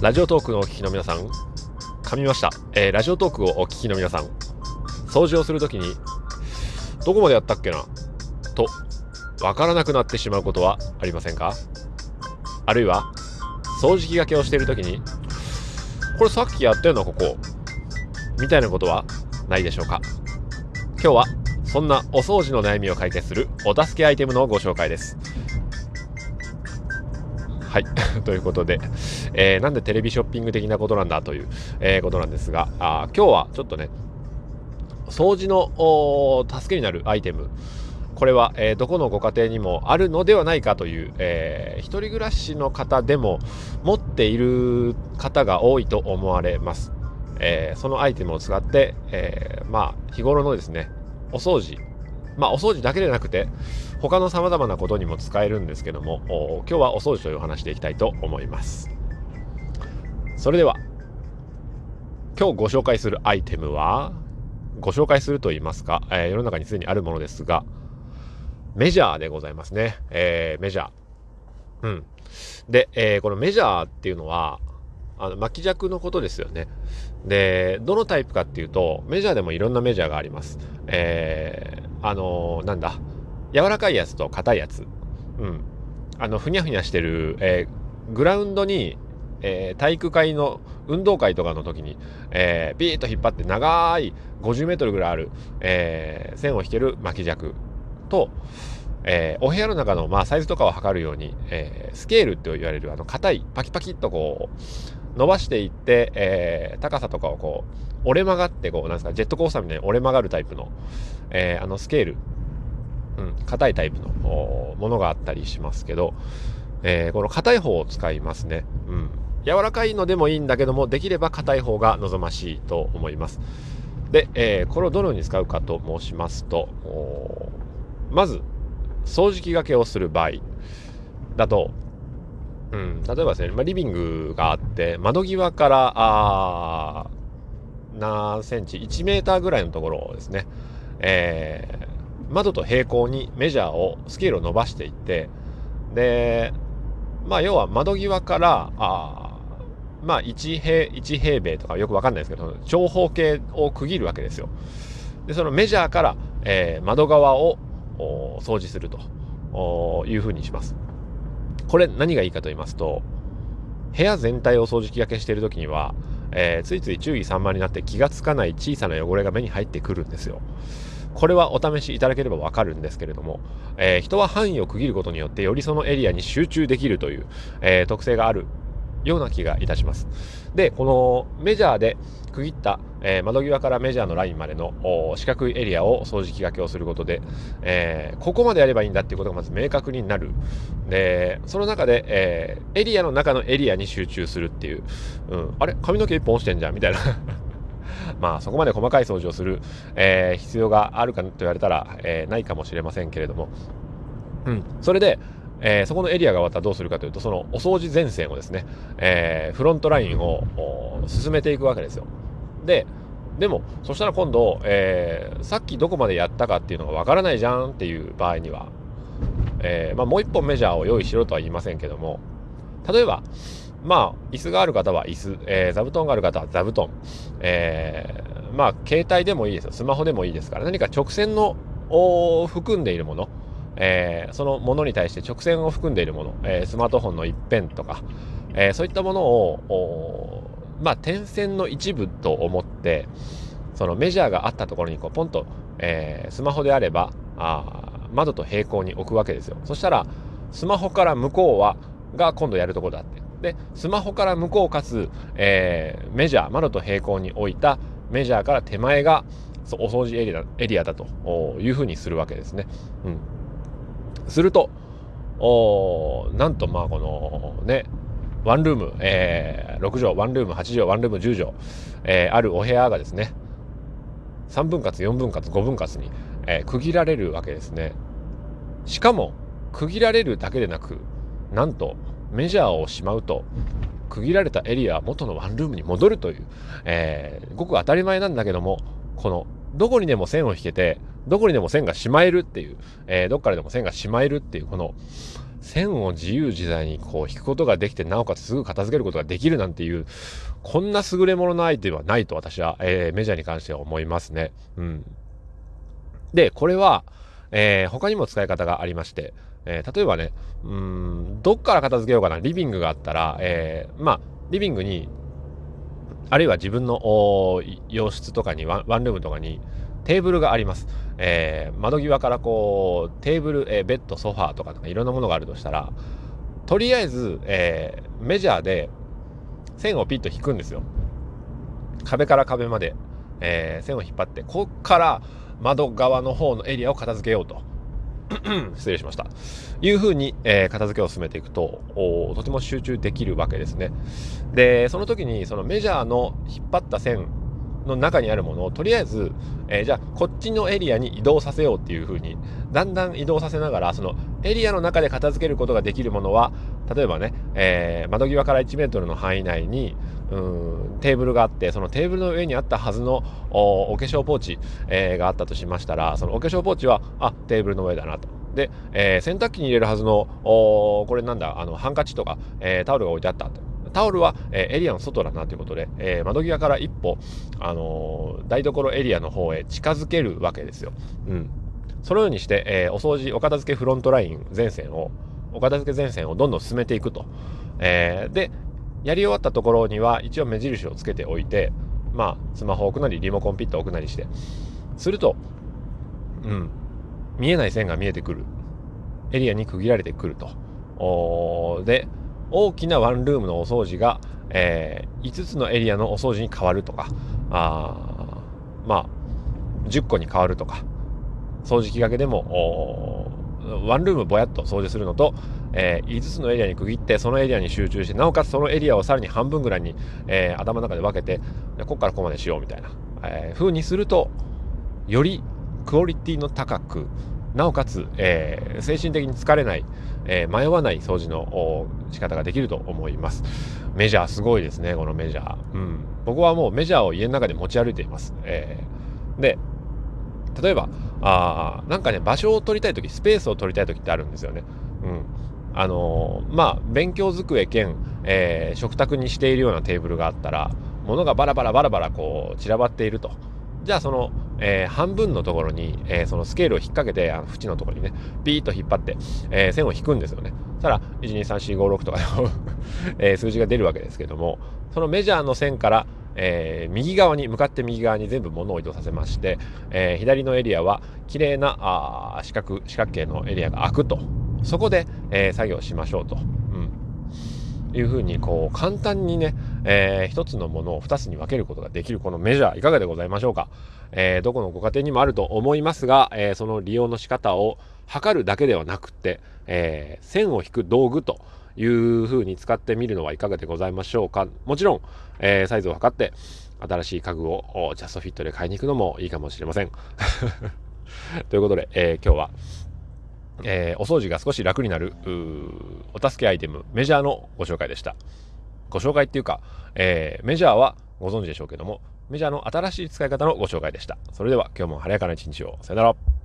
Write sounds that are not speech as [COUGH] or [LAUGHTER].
ラジオトークのお聞きの皆さん、噛みました。えー、ラジオトークをお聞きの皆さん、掃除をするときに、どこまでやったっけな？と、わからなくなってしまうことはありませんか？あるいは、掃除機がけをしているときに、これさっきやったよな、ここ。みたいなことはないでしょうか？今日は、そんなお掃除の悩みを解決するお助けアイテムのご紹介です。はい。[LAUGHS] ということで、えー、なんでテレビショッピング的なことなんだという、えー、ことなんですが、あ今日はちょっとね、掃除の助けになるアイテム、これは、えー、どこのご家庭にもあるのではないかという、えー、一人暮らしの方でも持っている方が多いと思われます。えー、そのアイテムを使って、えまあ、日頃のですね、お掃除、まあ、お掃除だけでなくて、他の様々なことにも使えるんですけども、今日はお掃除というお話でいきたいと思います。それでは、今日ご紹介するアイテムは、ご紹介すると言いますか、えー、世の中にすでにあるものですが、メジャーでございますね。えー、メジャー。うん。で、えー、このメジャーっていうのは、あの巻き尺のことですよね。で、どのタイプかっていうと、メジャーでもいろんなメジャーがあります。えー、あのー、なんだ、柔らかいやつと硬いやつ。うん。あの、ふにゃふにゃしてる、えー、グラウンドに、えー、体育会の運動会とかの時に、えー、ビーッと引っ張って長い50メートルぐらいある、えー、線を引ける巻き尺と、えー、お部屋の中の、まあ、サイズとかを測るように、えー、スケールって言われるあの硬いパキパキっとこう伸ばしていって、えー、高さとかをこう折れ曲がってこうなんですかジェットコースターみたいに折れ曲がるタイプの、えー、あのスケール硬、うん、いタイプのものがあったりしますけど、えー、この硬い方を使いますね。うん。柔らかいのでもいいんだけども、できれば硬い方が望ましいと思います。で、えー、これをどのように使うかと申しますと、まず、掃除機がけをする場合だと、うん、例えばですね、まあ、リビングがあって、窓際から、あ何センチ、1メーターぐらいのところをですね、え窓と平行にメジャーをスケールを伸ばしていってでまあ要は窓際からあまあ1平 ,1 平米とかよくわかんないですけど長方形を区切るわけですよ。でそのメジャーから、えー、窓側を掃除するというふうにします。これ何がいいかと言いますと部屋全体を掃除機がけしている時には、えー、ついつい注意散漫になって気がつかない小さな汚れが目に入ってくるんですよ。これはお試しいただければわかるんですけれども、えー、人は範囲を区切ることによってよりそのエリアに集中できるという、えー、特性があるような気がいたします。で、このメジャーで区切った、えー、窓際からメジャーのラインまでの四角いエリアを掃除機がけをすることで、えー、ここまでやればいいんだっていうことがまず明確になる。で、その中で、えー、エリアの中のエリアに集中するっていう、うん、あれ？髪の毛一本落ちてんじゃんみたいな [LAUGHS] まあそこまで細かい掃除をする、え、必要があるかと言われたら、え、ないかもしれませんけれども、うん、それで、えー、そこのエリアが終わったらどうするかというと、そのお掃除前線をですね、えー、フロントラインを進めていくわけですよ。で、でも、そしたら今度、えー、さっきどこまでやったかっていうのがわからないじゃんっていう場合には、えー、まあ、もう一本メジャーを用意しろとは言いませんけども、例えば、まあ、椅子がある方は椅子、えー、座布団がある方は座布団、えー、まあ、携帯でもいいですよ。スマホでもいいですから、何か直線のを含んでいるもの、えー、そのものに対して直線を含んでいるもの、えー、スマートフォンの一辺とか、えー、そういったものを、まあ、点線の一部と思って、そのメジャーがあったところにこうポンと、え、スマホであればあ窓と平行に置くわけですよ。そしたら、スマホから向こうは、が今度やるところだって。で、スマホから向こうかつ、え、メジャー、窓と平行に置いたメジャーから手前がお掃除エリアエリアだというふうにするわけですね。うん。すると、おなんとまあこのね、ワンルーム、えー、6畳、ワンルーム8畳、ワンルーム10畳、えー、あるお部屋がですね、3分割、4分割、5分割に、えー、区切られるわけですね。しかも、区切られるだけでなく、なんと、メジャーをしまうと、区切られたエリアは元のワンルームに戻るという、えー、ごく当たり前なんだけども、この、どこにでも線を引けて、どこにでも線がしまえるっていう、えー、どっからでも線がしまえるっていう、この、線を自由自在にこう引くことができて、なおかつすぐ片付けることができるなんていう、こんな優れもののアイテムはないと私は、えー、メジャーに関しては思いますね。うん。で、これは、えー、他にも使い方がありまして、えー、例えばね、うん、どっから片付けようかな、リビングがあったら、えー、まあ、リビングに、あるいは自分の洋室とかにワン、ワンルームとかに、テーブルがあります。えー、窓際からこう、テーブル、えー、ベッド、ソファーとかいろんなものがあるとしたら、とりあえず、えー、メジャーで線をピッと引くんですよ。壁から壁まで、えー、線を引っ張って、こっから窓側の方のエリアを片付けようと。[CLEARS THROAT] 失礼しました。いうふうに、えー、片付けを進めていくととても集中できるわけですね。で、その時にそのメジャーの引っ張った線の中にあるものをとりあえず、えー、じゃあこっちのエリアに移動させようっていうふうにだんだん移動させながらそのエリアの中で片付けることができるものは例えばね、えー、窓際から1メートルの範囲内にうんテーブルがあってそのテーブルの上にあったはずのお化粧ポーチ、えー、があったとしましたらそのお化粧ポーチはあテーブルの上だなと。で、えー、洗濯機に入れるはずのおこれなんだあのハンカチとか、えー、タオルが置いてあったと。タオルは、え、エリアの外だなということで、え、窓際から一歩、あの、台所エリアの方へ近づけるわけですよ。うん。そのようにして、え、お掃除、お片付けフロントライン全線を、お片付け全線をどんどん進めていくと。え、で、やり終わったところには一応目印をつけておいて、まあ、スマホを置くなり、リモコンピット置くなりして、すると、うん、見えない線が見えてくる。エリアに区切られてくると。で、大きなワンルームのお掃除が、えー、5つのエリアのお掃除に変わるとか、あまあ、10個に変わるとか、掃除機がけでも、ワンルームぼやっと掃除するのと、えー、5つのエリアに区切ってそのエリアに集中してなおかつそのエリアをさらに半分ぐらいに、えー、頭の中で分けてここからここまでしようみたいな、えー、風にするとよりクオリティの高くなおかつ、えー、精神的に疲れない、えー、迷わない掃除の仕方ができると思います。メジャーすごいですね、このメジャー。うん。僕はもうメジャーを家の中で持ち歩いています。えー、で、例えば、あなんかね、場所を取りたいとき、スペースを取りたいときってあるんですよね。うん。あのー、まあ、勉強机兼、えー、食卓にしているようなテーブルがあったら、物がバラバラバラバラこう散らばっていると。じゃあその、えー、半分のところに、えー、そのスケールを引っ掛けて、あの縁のところにね、ピーッと引っ張って、えー、線を引くんですよね。そしたら、1、2、3、4、5、6とか [LAUGHS] え数字が出るわけですけども、そのメジャーの線から、え右側に、向かって右側に全部物を移動させまして、え左のエリアは、綺麗なあ四角、四角形のエリアが開くと。そこで、え作業しましょうと。いうふうにこう簡単にね、えー、一つのものを二つに分けることができるこのメジャーいかがでございましょうか、えー、どこのご家庭にもあると思いますが、えー、その利用の仕方を測るだけではなくて、え、線を引く道具というふうに使ってみるのはいかがでございましょうか？もちろん、え、サイズを測って新しい家具をジャストフィットで買いに行くのもいいかもしれません。[LAUGHS] ということで、え、今日はえー、お掃除が少し楽になるお助けアイテムメジャーのご紹介でした。ご紹介っていうか、えー、メジャーはご存知でしょうけどもメジャーの新しい使い方のご紹介でした。それでは今日も晴れやかな一日を。さよなら。